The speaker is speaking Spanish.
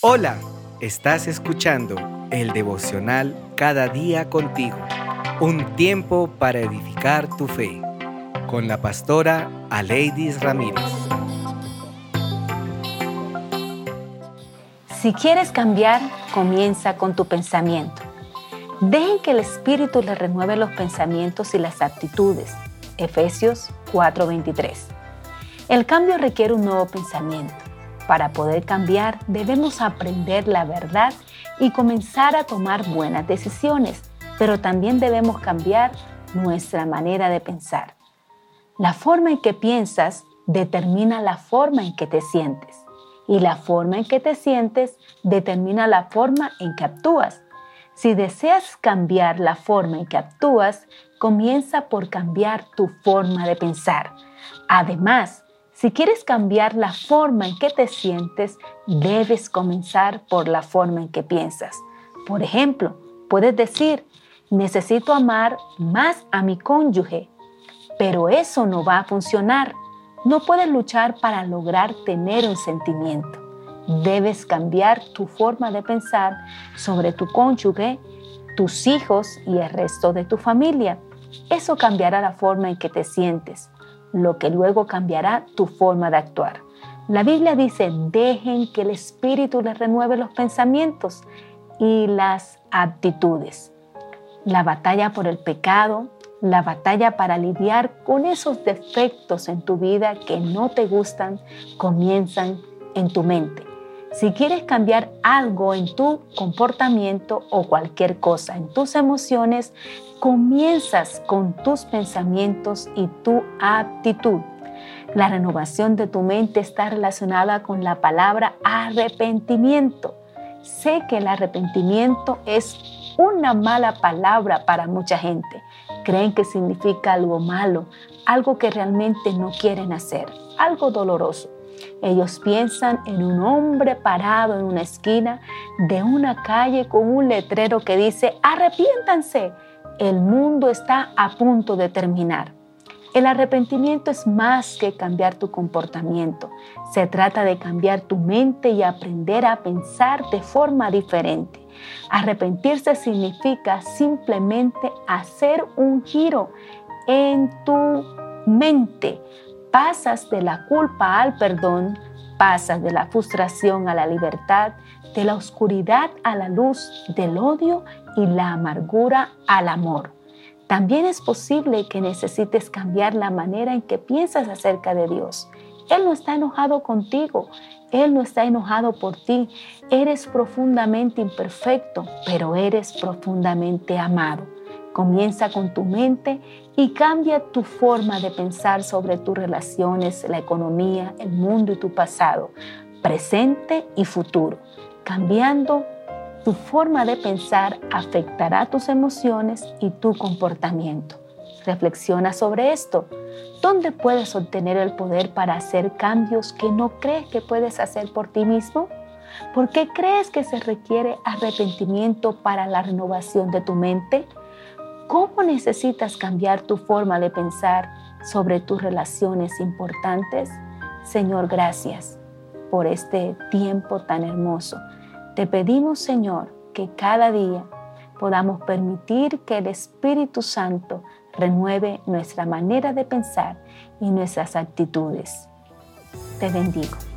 Hola, estás escuchando el devocional Cada día contigo, un tiempo para edificar tu fe, con la pastora Aleidis Ramírez. Si quieres cambiar, comienza con tu pensamiento. Dejen que el Espíritu le renueve los pensamientos y las actitudes. Efesios 4:23. El cambio requiere un nuevo pensamiento para poder cambiar debemos aprender la verdad y comenzar a tomar buenas decisiones, pero también debemos cambiar nuestra manera de pensar. La forma en que piensas determina la forma en que te sientes y la forma en que te sientes determina la forma en que actúas. Si deseas cambiar la forma en que actúas, comienza por cambiar tu forma de pensar. Además, si quieres cambiar la forma en que te sientes, debes comenzar por la forma en que piensas. Por ejemplo, puedes decir, necesito amar más a mi cónyuge, pero eso no va a funcionar. No puedes luchar para lograr tener un sentimiento. Debes cambiar tu forma de pensar sobre tu cónyuge, tus hijos y el resto de tu familia. Eso cambiará la forma en que te sientes lo que luego cambiará tu forma de actuar. La Biblia dice, dejen que el Espíritu les renueve los pensamientos y las actitudes. La batalla por el pecado, la batalla para lidiar con esos defectos en tu vida que no te gustan, comienzan en tu mente. Si quieres cambiar algo en tu comportamiento o cualquier cosa en tus emociones, comienzas con tus pensamientos y tu actitud. La renovación de tu mente está relacionada con la palabra arrepentimiento. Sé que el arrepentimiento es una mala palabra para mucha gente. Creen que significa algo malo, algo que realmente no quieren hacer, algo doloroso. Ellos piensan en un hombre parado en una esquina de una calle con un letrero que dice, arrepiéntanse, el mundo está a punto de terminar. El arrepentimiento es más que cambiar tu comportamiento. Se trata de cambiar tu mente y aprender a pensar de forma diferente. Arrepentirse significa simplemente hacer un giro en tu mente pasas de la culpa al perdón, pasas de la frustración a la libertad, de la oscuridad a la luz, del odio y la amargura al amor. También es posible que necesites cambiar la manera en que piensas acerca de Dios. Él no está enojado contigo, Él no está enojado por ti. Eres profundamente imperfecto, pero eres profundamente amado. Comienza con tu mente y cambia tu forma de pensar sobre tus relaciones, la economía, el mundo y tu pasado, presente y futuro. Cambiando tu forma de pensar afectará tus emociones y tu comportamiento. Reflexiona sobre esto. ¿Dónde puedes obtener el poder para hacer cambios que no crees que puedes hacer por ti mismo? ¿Por qué crees que se requiere arrepentimiento para la renovación de tu mente? ¿Cómo necesitas cambiar tu forma de pensar sobre tus relaciones importantes? Señor, gracias por este tiempo tan hermoso. Te pedimos, Señor, que cada día podamos permitir que el Espíritu Santo renueve nuestra manera de pensar y nuestras actitudes. Te bendigo.